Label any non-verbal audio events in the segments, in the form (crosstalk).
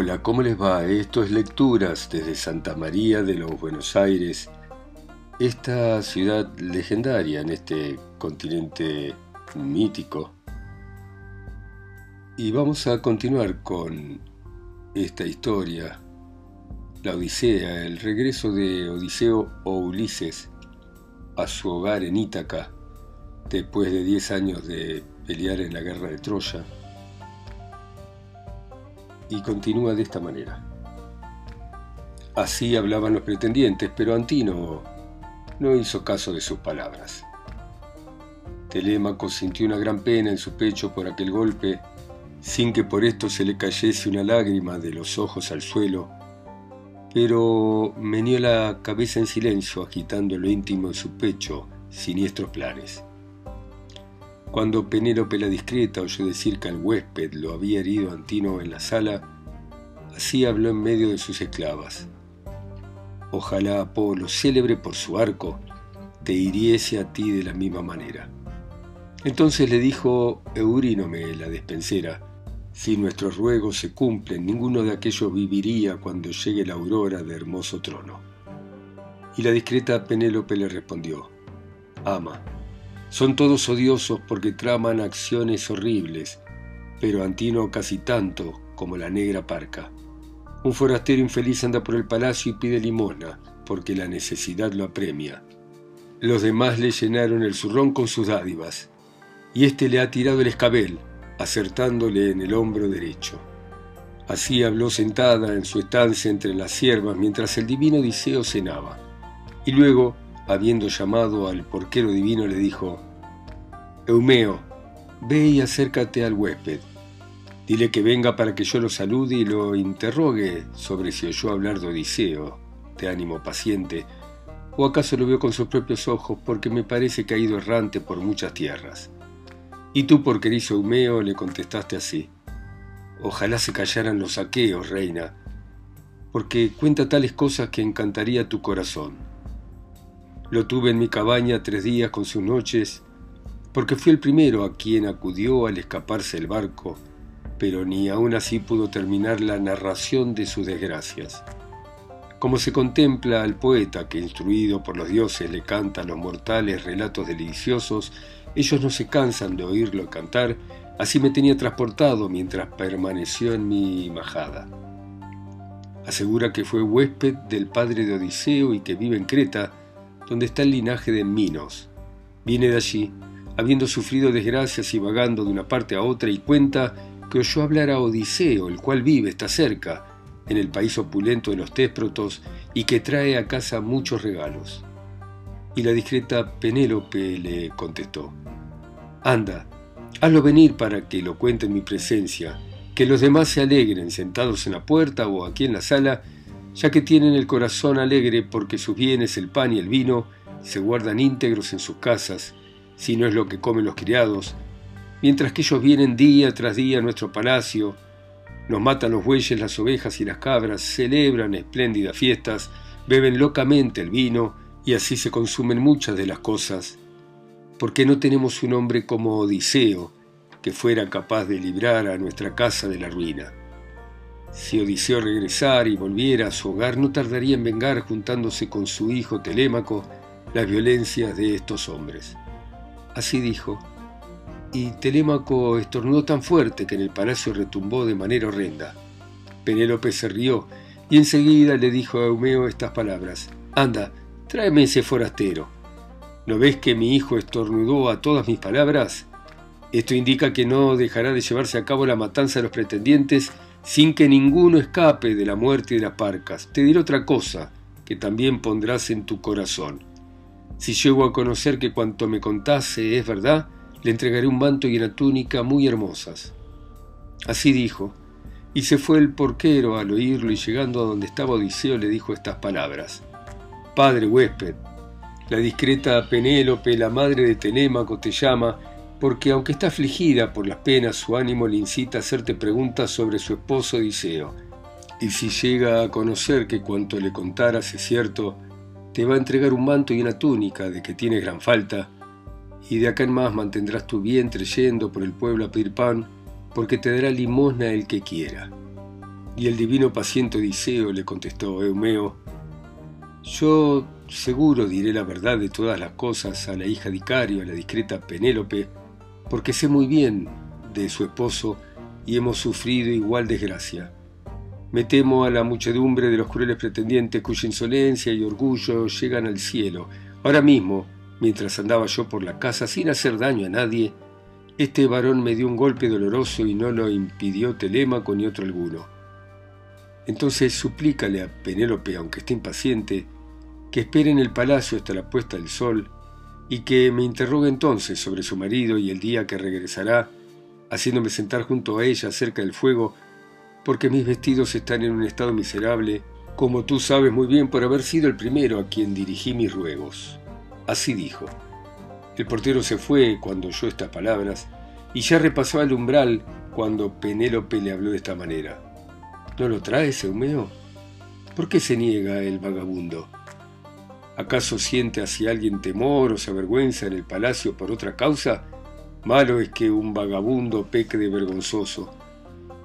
Hola, ¿cómo les va? Esto es Lecturas desde Santa María de los Buenos Aires, esta ciudad legendaria en este continente mítico. Y vamos a continuar con esta historia, la Odisea, el regreso de Odiseo o Ulises a su hogar en Ítaca después de 10 años de pelear en la guerra de Troya y continúa de esta manera. Así hablaban los pretendientes, pero Antino no hizo caso de sus palabras. Telémaco sintió una gran pena en su pecho por aquel golpe, sin que por esto se le cayese una lágrima de los ojos al suelo, pero meneó la cabeza en silencio, agitando lo íntimo de su pecho siniestros planes. Cuando Penélope la discreta oyó decir que al huésped lo había herido Antino en la sala, así habló en medio de sus esclavas. Ojalá Apolo, célebre por su arco, te hiriese a ti de la misma manera. Entonces le dijo Eurínome, la despensera, si nuestros ruegos se cumplen, ninguno de aquellos viviría cuando llegue la aurora de hermoso trono. Y la discreta Penélope le respondió, Ama, son todos odiosos porque traman acciones horribles, pero Antino casi tanto como la negra parca. Un forastero infeliz anda por el palacio y pide limosna, porque la necesidad lo apremia. Los demás le llenaron el zurrón con sus dádivas, y éste le ha tirado el escabel, acertándole en el hombro derecho. Así habló sentada en su estancia entre las siervas mientras el divino Odiseo cenaba. Y luego habiendo llamado al porquero divino, le dijo, Eumeo, ve y acércate al huésped. Dile que venga para que yo lo salude y lo interrogue sobre si oyó hablar de Odiseo, de ánimo paciente, o acaso lo vio con sus propios ojos, porque me parece que ha ido errante por muchas tierras. Y tú, porquerizo Eumeo, le contestaste así. Ojalá se callaran los aqueos, reina, porque cuenta tales cosas que encantaría tu corazón. Lo tuve en mi cabaña tres días con sus noches, porque fui el primero a quien acudió al escaparse el barco, pero ni aún así pudo terminar la narración de sus desgracias. Como se contempla al poeta que, instruido por los dioses, le canta a los mortales relatos deliciosos, ellos no se cansan de oírlo cantar, así me tenía transportado mientras permaneció en mi majada. Asegura que fue huésped del padre de Odiseo y que vive en Creta, donde está el linaje de Minos. Viene de allí, habiendo sufrido desgracias y vagando de una parte a otra, y cuenta que oyó hablar a Odiseo, el cual vive, está cerca, en el país opulento de los Tésprotos, y que trae a casa muchos regalos. Y la discreta Penélope le contestó, Anda, hazlo venir para que lo cuente en mi presencia, que los demás se alegren sentados en la puerta o aquí en la sala, ya que tienen el corazón alegre porque sus bienes, el pan y el vino, se guardan íntegros en sus casas, si no es lo que comen los criados, mientras que ellos vienen día tras día a nuestro palacio, nos matan los bueyes, las ovejas y las cabras, celebran espléndidas fiestas, beben locamente el vino y así se consumen muchas de las cosas. porque no tenemos un hombre como Odiseo que fuera capaz de librar a nuestra casa de la ruina? Si Odiseo regresara y volviera a su hogar, no tardaría en vengar, juntándose con su hijo Telémaco, las violencias de estos hombres. Así dijo, y Telémaco estornudó tan fuerte que en el palacio retumbó de manera horrenda. Penélope se rió y enseguida le dijo a Eumeo estas palabras, Anda, tráeme ese forastero. ¿No ves que mi hijo estornudó a todas mis palabras? Esto indica que no dejará de llevarse a cabo la matanza de los pretendientes sin que ninguno escape de la muerte de las parcas. Te diré otra cosa que también pondrás en tu corazón. Si llego a conocer que cuanto me contase es verdad, le entregaré un manto y una túnica muy hermosas. Así dijo, y se fue el porquero al oírlo y llegando a donde estaba Odiseo le dijo estas palabras. Padre huésped, la discreta Penélope, la madre de Telémaco, te llama porque aunque está afligida por las penas, su ánimo le incita a hacerte preguntas sobre su esposo Odiseo. Y si llega a conocer que cuanto le contaras es cierto, te va a entregar un manto y una túnica de que tienes gran falta, y de acá en más mantendrás tu vientre yendo por el pueblo a pedir pan, porque te dará limosna el que quiera. Y el divino paciente Odiseo le contestó, Eumeo, yo seguro diré la verdad de todas las cosas a la hija de Icario, a la discreta Penélope, porque sé muy bien de su esposo y hemos sufrido igual desgracia. Me temo a la muchedumbre de los crueles pretendientes cuya insolencia y orgullo llegan al cielo. Ahora mismo, mientras andaba yo por la casa sin hacer daño a nadie, este varón me dio un golpe doloroso y no lo impidió Telémaco ni otro alguno. Entonces suplícale a Penélope, aunque esté impaciente, que espere en el palacio hasta la puesta del sol y que me interrogue entonces sobre su marido y el día que regresará, haciéndome sentar junto a ella cerca del fuego, porque mis vestidos están en un estado miserable, como tú sabes muy bien por haber sido el primero a quien dirigí mis ruegos. Así dijo. El portero se fue cuando oyó estas palabras, y ya repasó el umbral cuando Penélope le habló de esta manera. ¿No lo traes, Eumeo? ¿Por qué se niega el vagabundo? ¿Acaso siente hacia alguien temor o se avergüenza en el palacio por otra causa? Malo es que un vagabundo peque de vergonzoso.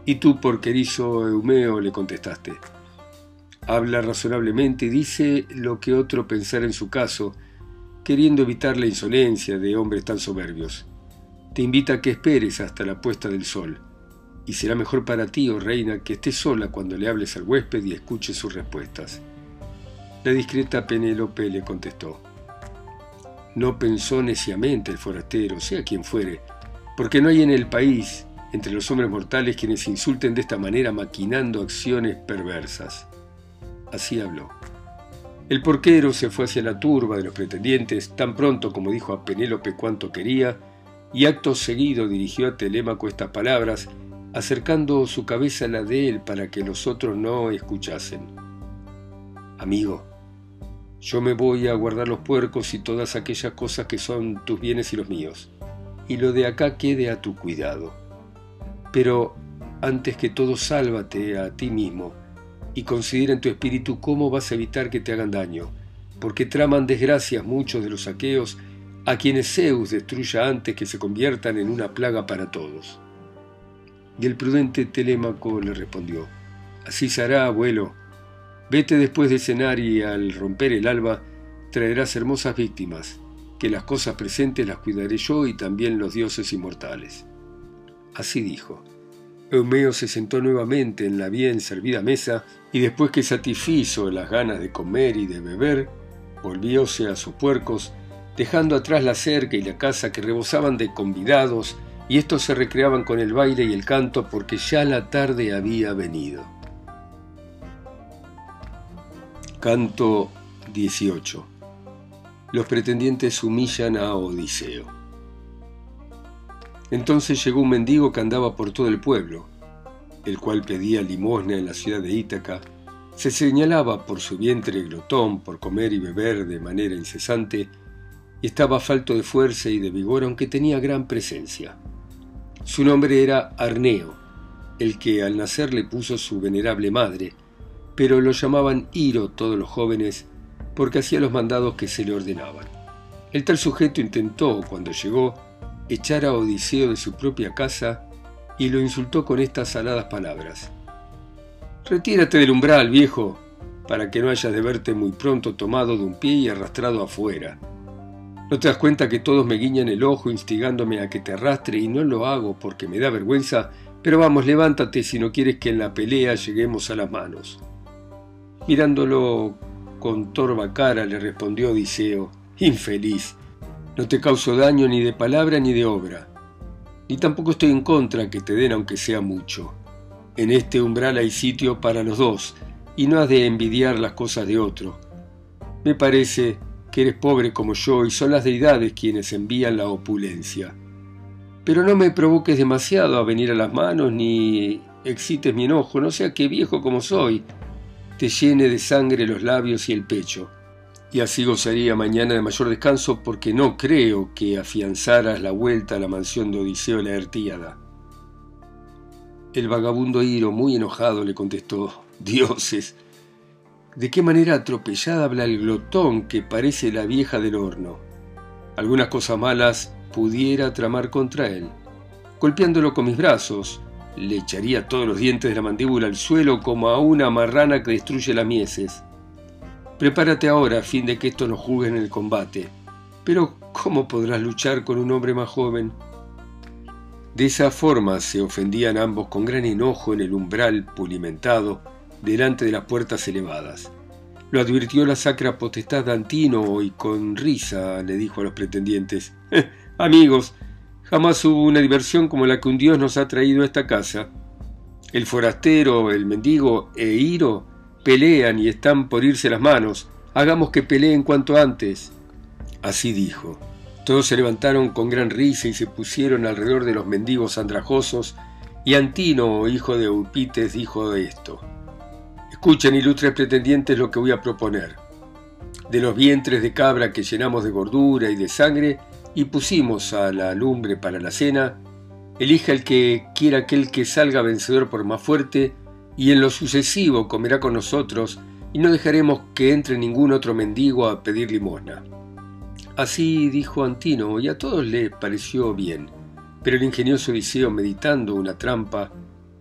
Y tú, porquerizo Eumeo, le contestaste. Habla razonablemente y dice lo que otro pensara en su caso, queriendo evitar la insolencia de hombres tan soberbios. Te invita a que esperes hasta la puesta del sol, y será mejor para ti, oh reina, que estés sola cuando le hables al huésped y escuches sus respuestas. La discreta Penélope le contestó. No pensó neciamente el forastero, sea quien fuere, porque no hay en el país, entre los hombres mortales, quienes insulten de esta manera maquinando acciones perversas. Así habló. El porquero se fue hacia la turba de los pretendientes tan pronto como dijo a Penélope cuanto quería, y acto seguido dirigió a Telémaco estas palabras, acercando su cabeza a la de él para que los otros no escuchasen. Amigo, yo me voy a guardar los puercos y todas aquellas cosas que son tus bienes y los míos, y lo de acá quede a tu cuidado. Pero antes que todo, sálvate a ti mismo y considera en tu espíritu cómo vas a evitar que te hagan daño, porque traman desgracias muchos de los saqueos a quienes Zeus destruya antes que se conviertan en una plaga para todos. Y el prudente Telémaco le respondió, Así será, abuelo, Vete después de cenar y al romper el alba traerás hermosas víctimas, que las cosas presentes las cuidaré yo y también los dioses inmortales. Así dijo. Eumeo se sentó nuevamente en la bien servida mesa y después que satisfizo las ganas de comer y de beber, volvióse a sus puercos, dejando atrás la cerca y la casa que rebosaban de convidados, y estos se recreaban con el baile y el canto porque ya la tarde había venido. Canto 18. Los pretendientes humillan a Odiseo. Entonces llegó un mendigo que andaba por todo el pueblo, el cual pedía limosna en la ciudad de Ítaca, se señalaba por su vientre glotón, por comer y beber de manera incesante, y estaba falto de fuerza y de vigor, aunque tenía gran presencia. Su nombre era Arneo, el que al nacer le puso su venerable madre, pero lo llamaban Iro todos los jóvenes porque hacía los mandados que se le ordenaban. El tal sujeto intentó, cuando llegó, echar a Odiseo de su propia casa y lo insultó con estas saladas palabras. Retírate del umbral, viejo, para que no hayas de verte muy pronto tomado de un pie y arrastrado afuera. ¿No te das cuenta que todos me guiñan el ojo instigándome a que te arrastre y no lo hago porque me da vergüenza? Pero vamos, levántate si no quieres que en la pelea lleguemos a las manos. Mirándolo con torva cara le respondió Odiseo, infeliz, no te causo daño ni de palabra ni de obra, ni tampoco estoy en contra que te den aunque sea mucho. En este umbral hay sitio para los dos, y no has de envidiar las cosas de otro. Me parece que eres pobre como yo y son las deidades quienes envían la opulencia. Pero no me provoques demasiado a venir a las manos ni excites mi enojo, no sea que viejo como soy, te llene de sangre los labios y el pecho. Y así gozaría mañana de mayor descanso porque no creo que afianzaras la vuelta a la mansión de Odiseo la Ertíada. El vagabundo Iro, muy enojado, le contestó, Dioses, ¿de qué manera atropellada habla el glotón que parece la vieja del horno? Algunas cosas malas pudiera tramar contra él, golpeándolo con mis brazos, le echaría todos los dientes de la mandíbula al suelo como a una marrana que destruye las mieses. Prepárate ahora a fin de que esto nos juzgue en el combate. Pero, ¿cómo podrás luchar con un hombre más joven? De esa forma se ofendían ambos con gran enojo en el umbral pulimentado delante de las puertas elevadas. Lo advirtió la sacra potestad de Antino y con risa le dijo a los pretendientes, (laughs) Amigos, jamás hubo una diversión como la que un dios nos ha traído a esta casa. El forastero, el mendigo e Iro pelean y están por irse las manos. Hagamos que peleen cuanto antes. Así dijo. Todos se levantaron con gran risa y se pusieron alrededor de los mendigos andrajosos, y Antino, hijo de Eupites, dijo esto. Escuchen, ilustres pretendientes, lo que voy a proponer. De los vientres de cabra que llenamos de gordura y de sangre y pusimos a la lumbre para la cena, elija el que quiera aquel que salga vencedor por más fuerte, y en lo sucesivo comerá con nosotros, y no dejaremos que entre ningún otro mendigo a pedir limosna. Así dijo Antino, y a todos les pareció bien. Pero el ingenioso Odiseo, meditando una trampa,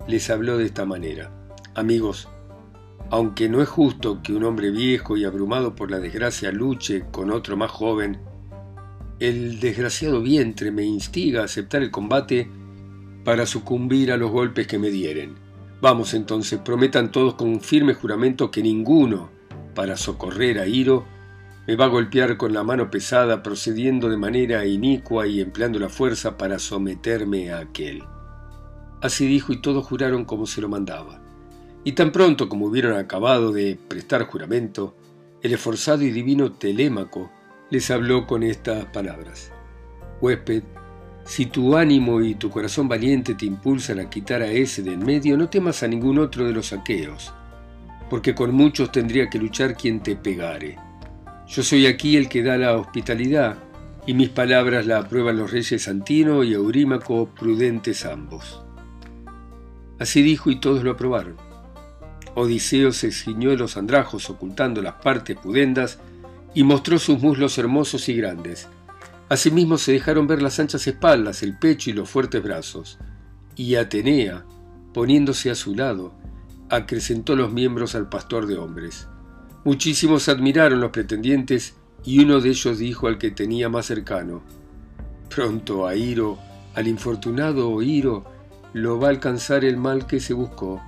les habló de esta manera. Amigos, aunque no es justo que un hombre viejo y abrumado por la desgracia luche con otro más joven, el desgraciado vientre me instiga a aceptar el combate para sucumbir a los golpes que me dieren. Vamos entonces, prometan todos con un firme juramento que ninguno, para socorrer a Iro, me va a golpear con la mano pesada, procediendo de manera inicua y empleando la fuerza para someterme a aquel. Así dijo y todos juraron como se lo mandaba. Y tan pronto como hubieron acabado de prestar juramento, el esforzado y divino Telémaco les habló con estas palabras. Huésped, si tu ánimo y tu corazón valiente te impulsan a quitar a ese de en medio, no temas a ningún otro de los aqueos, porque con muchos tendría que luchar quien te pegare yo soy aquí el que da la hospitalidad, y mis palabras la aprueban los reyes Antino y Eurímaco, prudentes ambos. Así dijo y todos lo aprobaron. Odiseo se ciñó los andrajos ocultando las partes pudendas y mostró sus muslos hermosos y grandes. Asimismo se dejaron ver las anchas espaldas, el pecho y los fuertes brazos. Y Atenea, poniéndose a su lado, acrecentó los miembros al pastor de hombres. Muchísimos admiraron los pretendientes y uno de ellos dijo al que tenía más cercano, Pronto a Iro, al infortunado Iro, lo va a alcanzar el mal que se buscó.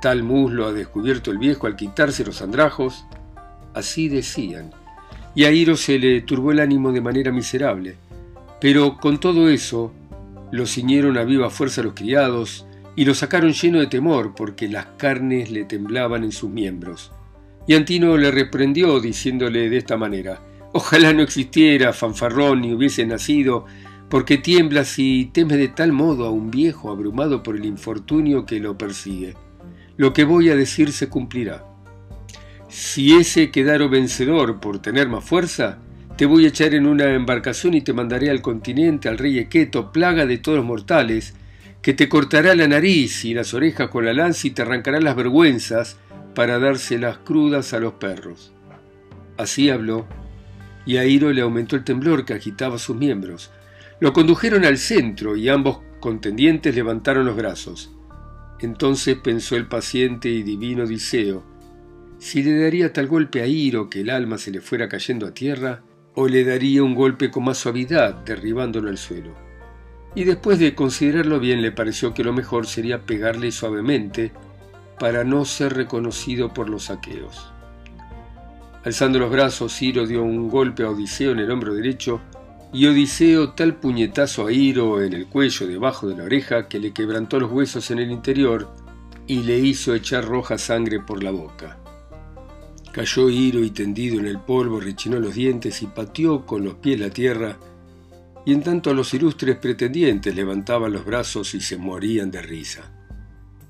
Tal muslo ha descubierto el viejo al quitarse los andrajos. Así decían. Y a Iro se le turbó el ánimo de manera miserable. Pero con todo eso, lo ciñeron a viva fuerza los criados y lo sacaron lleno de temor porque las carnes le temblaban en sus miembros. Y Antino le reprendió diciéndole de esta manera, Ojalá no existiera fanfarrón ni hubiese nacido, porque tiemblas y temes de tal modo a un viejo abrumado por el infortunio que lo persigue. Lo que voy a decir se cumplirá. Si ese quedaro vencedor por tener más fuerza, te voy a echar en una embarcación y te mandaré al continente, al rey Equeto, plaga de todos los mortales, que te cortará la nariz y las orejas con la lanza y te arrancará las vergüenzas, para dárselas crudas a los perros. Así habló, y a Iro le aumentó el temblor que agitaba sus miembros. Lo condujeron al centro y ambos contendientes levantaron los brazos. Entonces pensó el paciente y divino Odiseo, si le daría tal golpe a Iro que el alma se le fuera cayendo a tierra, o le daría un golpe con más suavidad, derribándolo al suelo. Y después de considerarlo bien le pareció que lo mejor sería pegarle suavemente, para no ser reconocido por los saqueos. Alzando los brazos, Ciro dio un golpe a Odiseo en el hombro derecho y Odiseo tal puñetazo a Iro en el cuello debajo de la oreja que le quebrantó los huesos en el interior y le hizo echar roja sangre por la boca. Cayó Iro y tendido en el polvo rechinó los dientes y pateó con los pies la tierra, y en tanto los ilustres pretendientes levantaban los brazos y se morían de risa.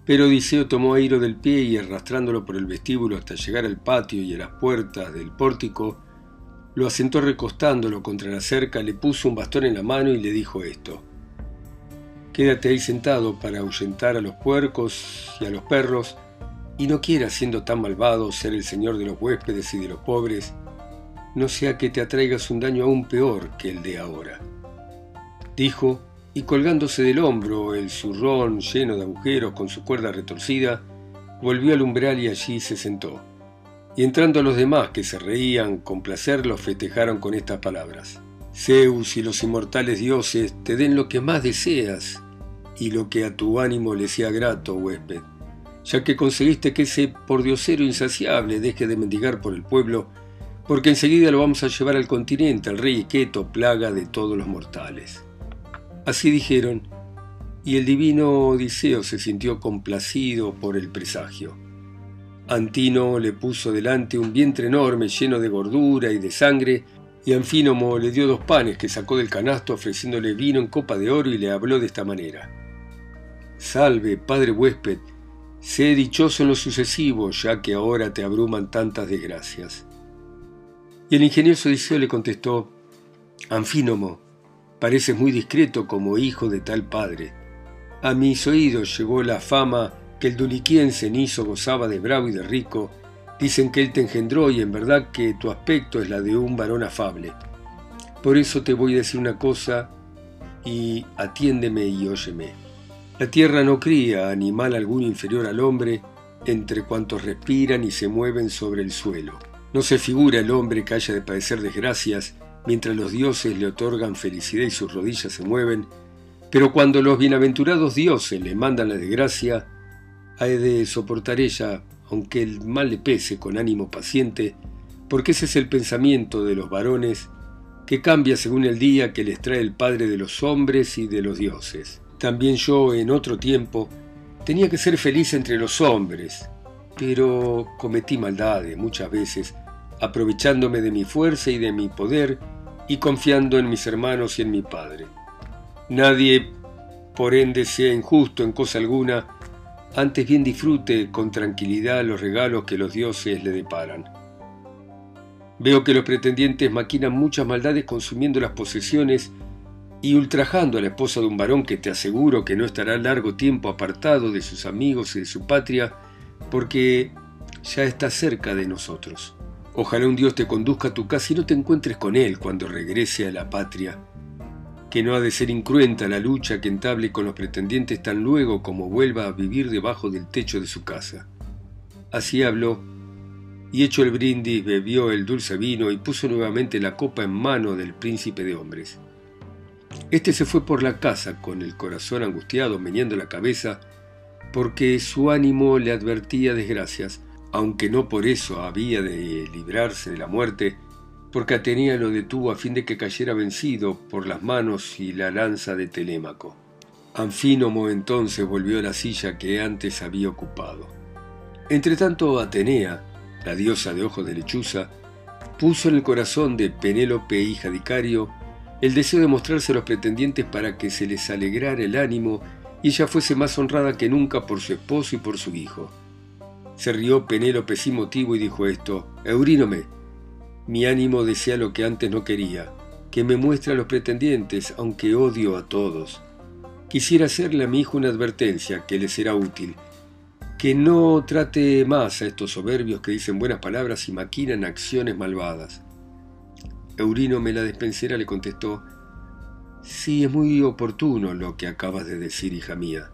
Pero Odiseo tomó a Iro del pie y arrastrándolo por el vestíbulo hasta llegar al patio y a las puertas del pórtico, lo asentó recostándolo contra la cerca, le puso un bastón en la mano y le dijo esto. Quédate ahí sentado para ahuyentar a los puercos y a los perros, y no quieras, siendo tan malvado, ser el señor de los huéspedes y de los pobres, no sea que te atraigas un daño aún peor que el de ahora. Dijo, y colgándose del hombro el zurrón lleno de agujeros con su cuerda retorcida, volvió al umbral y allí se sentó. Y entrando los demás que se reían con placer, los festejaron con estas palabras. Zeus y los inmortales dioses te den lo que más deseas y lo que a tu ánimo le sea grato, huésped, ya que conseguiste que ese pordiosero insaciable deje de mendigar por el pueblo, porque enseguida lo vamos a llevar al continente, al rey Equeto, plaga de todos los mortales. Así dijeron, y el divino Odiseo se sintió complacido por el presagio. Antino le puso delante un vientre enorme lleno de gordura y de sangre, y Anfínomo le dio dos panes que sacó del canasto ofreciéndole vino en copa de oro y le habló de esta manera. Salve, padre huésped, sé dichoso en lo sucesivo, ya que ahora te abruman tantas desgracias. Y el ingenioso Odiseo le contestó, Anfínomo, pareces muy discreto como hijo de tal padre. A mis oídos llegó la fama que el duliquiense Niso gozaba de bravo y de rico, Dicen que él te engendró y en verdad que tu aspecto es la de un varón afable. Por eso te voy a decir una cosa y atiéndeme y óyeme. La tierra no cría animal alguno inferior al hombre entre cuantos respiran y se mueven sobre el suelo. No se figura el hombre que haya de padecer desgracias mientras los dioses le otorgan felicidad y sus rodillas se mueven, pero cuando los bienaventurados dioses le mandan la desgracia, ha de soportar ella aunque el mal le pese con ánimo paciente, porque ese es el pensamiento de los varones que cambia según el día que les trae el Padre de los hombres y de los dioses. También yo, en otro tiempo, tenía que ser feliz entre los hombres, pero cometí maldades muchas veces, aprovechándome de mi fuerza y de mi poder y confiando en mis hermanos y en mi Padre. Nadie, por ende, sea injusto en cosa alguna, antes bien disfrute con tranquilidad los regalos que los dioses le deparan. Veo que los pretendientes maquinan muchas maldades consumiendo las posesiones y ultrajando a la esposa de un varón que te aseguro que no estará largo tiempo apartado de sus amigos y de su patria, porque ya está cerca de nosotros. Ojalá un Dios te conduzca a tu casa y no te encuentres con él cuando regrese a la patria que no ha de ser incruenta la lucha que entable con los pretendientes tan luego como vuelva a vivir debajo del techo de su casa. Así habló, y hecho el brindis bebió el dulce vino y puso nuevamente la copa en mano del príncipe de hombres. Este se fue por la casa con el corazón angustiado, meneando la cabeza, porque su ánimo le advertía desgracias, aunque no por eso había de librarse de la muerte, porque Atenea lo detuvo a fin de que cayera vencido por las manos y la lanza de Telémaco. Anfínomo entonces volvió a la silla que antes había ocupado. Entretanto Atenea, la diosa de ojos de lechuza, puso en el corazón de Penélope, hija de Icario, el deseo de mostrarse a los pretendientes para que se les alegrara el ánimo y ella fuese más honrada que nunca por su esposo y por su hijo. Se rió Penélope sin motivo y dijo esto, Eurínome, mi ánimo desea lo que antes no quería, que me muestre a los pretendientes, aunque odio a todos. Quisiera hacerle a mi hijo una advertencia que le será útil, que no trate más a estos soberbios que dicen buenas palabras y maquinan acciones malvadas. Eurino me la despensera le contestó, Sí, es muy oportuno lo que acabas de decir, hija mía.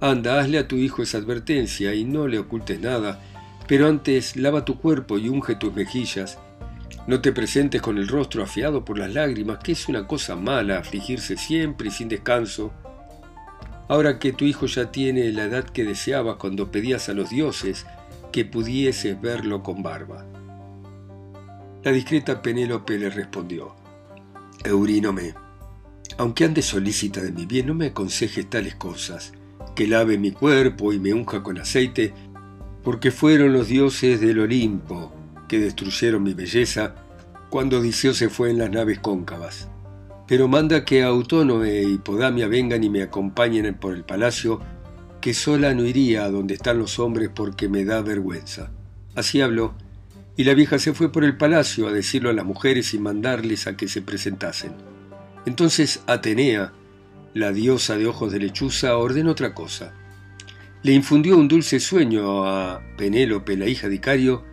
Anda, hazle a tu hijo esa advertencia y no le ocultes nada, pero antes lava tu cuerpo y unge tus mejillas, no te presentes con el rostro afiado por las lágrimas, que es una cosa mala afligirse siempre y sin descanso. Ahora que tu hijo ya tiene la edad que deseabas cuando pedías a los dioses que pudieses verlo con barba. La discreta Penélope le respondió, Eurínome, aunque ande solícita de mi bien, no me aconsejes tales cosas, que lave mi cuerpo y me unja con aceite, porque fueron los dioses del Olimpo que destruyeron mi belleza cuando Odiseo se fue en las naves cóncavas. Pero manda que Autónome y Podamia vengan y me acompañen por el palacio, que sola no iría a donde están los hombres porque me da vergüenza. Así habló, y la vieja se fue por el palacio a decirlo a las mujeres y mandarles a que se presentasen. Entonces Atenea, la diosa de ojos de lechuza, ordenó otra cosa. Le infundió un dulce sueño a Penélope, la hija de Icario,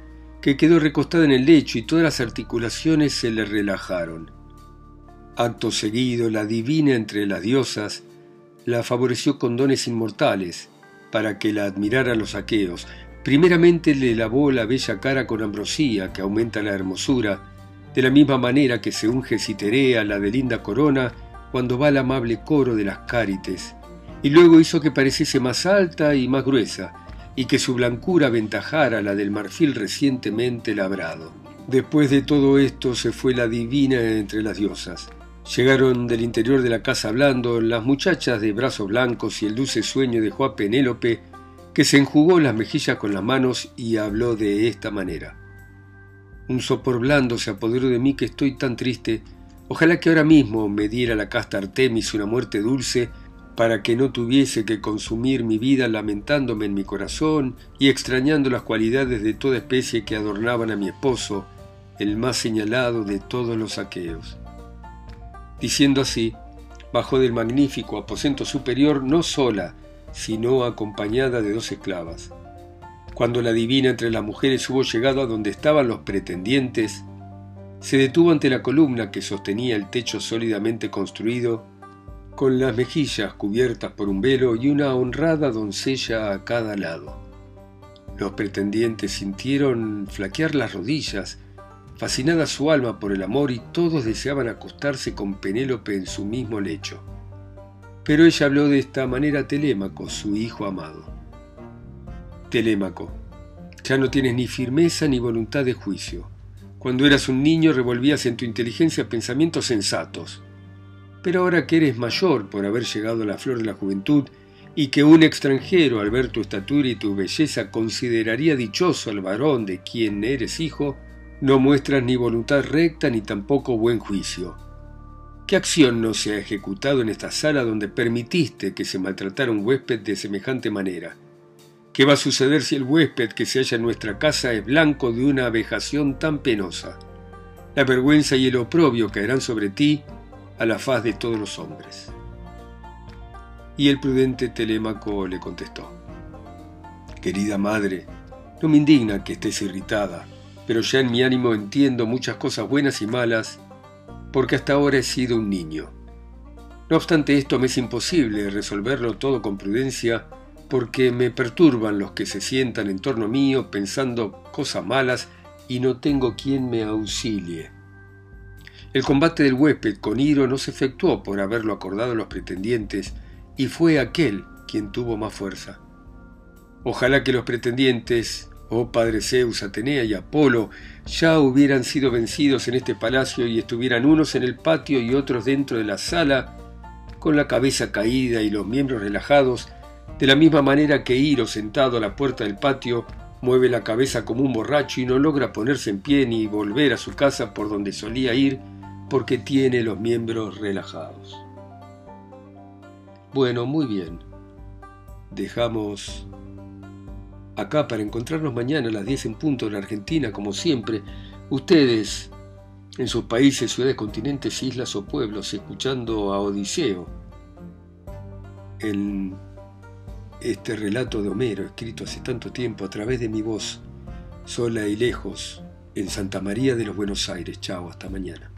que quedó recostada en el lecho y todas las articulaciones se le relajaron. Acto seguido, la divina entre las diosas la favoreció con dones inmortales para que la admiraran los aqueos. Primeramente le lavó la bella cara con ambrosía, que aumenta la hermosura, de la misma manera que se unge Citerea la de linda corona cuando va al amable coro de las cárites, y luego hizo que pareciese más alta y más gruesa, y que su blancura aventajara la del marfil recientemente labrado. Después de todo esto se fue la divina entre las diosas. Llegaron del interior de la casa hablando las muchachas de brazos blancos y el dulce sueño dejó a Penélope, que se enjugó las mejillas con las manos y habló de esta manera. Un sopor blando se apoderó de mí que estoy tan triste. Ojalá que ahora mismo me diera la casta Artemis una muerte dulce para que no tuviese que consumir mi vida lamentándome en mi corazón y extrañando las cualidades de toda especie que adornaban a mi esposo, el más señalado de todos los aqueos. Diciendo así, bajó del magnífico aposento superior no sola, sino acompañada de dos esclavas. Cuando la divina entre las mujeres hubo llegado a donde estaban los pretendientes, se detuvo ante la columna que sostenía el techo sólidamente construido con las mejillas cubiertas por un velo y una honrada doncella a cada lado. Los pretendientes sintieron flaquear las rodillas, fascinada su alma por el amor y todos deseaban acostarse con Penélope en su mismo lecho. Pero ella habló de esta manera a Telémaco, su hijo amado. Telémaco, ya no tienes ni firmeza ni voluntad de juicio. Cuando eras un niño revolvías en tu inteligencia pensamientos sensatos pero ahora que eres mayor por haber llegado a la flor de la juventud y que un extranjero al ver tu estatura y tu belleza consideraría dichoso al varón de quien eres hijo, no muestras ni voluntad recta ni tampoco buen juicio. ¿Qué acción no se ha ejecutado en esta sala donde permitiste que se maltratara un huésped de semejante manera? ¿Qué va a suceder si el huésped que se halla en nuestra casa es blanco de una vejación tan penosa? La vergüenza y el oprobio caerán sobre ti a la faz de todos los hombres. Y el prudente Telémaco le contestó, Querida madre, no me indigna que estés irritada, pero ya en mi ánimo entiendo muchas cosas buenas y malas, porque hasta ahora he sido un niño. No obstante esto me es imposible resolverlo todo con prudencia, porque me perturban los que se sientan en torno mío pensando cosas malas y no tengo quien me auxilie. El combate del huésped con Iro no se efectuó por haberlo acordado los pretendientes, y fue aquel quien tuvo más fuerza. Ojalá que los pretendientes, oh Padre Zeus, Atenea y Apolo, ya hubieran sido vencidos en este palacio y estuvieran unos en el patio y otros dentro de la sala, con la cabeza caída y los miembros relajados, de la misma manera que Iro, sentado a la puerta del patio, mueve la cabeza como un borracho y no logra ponerse en pie ni volver a su casa por donde solía ir, porque tiene los miembros relajados. Bueno, muy bien. Dejamos acá para encontrarnos mañana a las 10 en punto en Argentina, como siempre. Ustedes, en sus países, ciudades, continentes, islas o pueblos, escuchando a Odiseo en este relato de Homero, escrito hace tanto tiempo a través de mi voz, sola y lejos, en Santa María de los Buenos Aires. Chao, hasta mañana.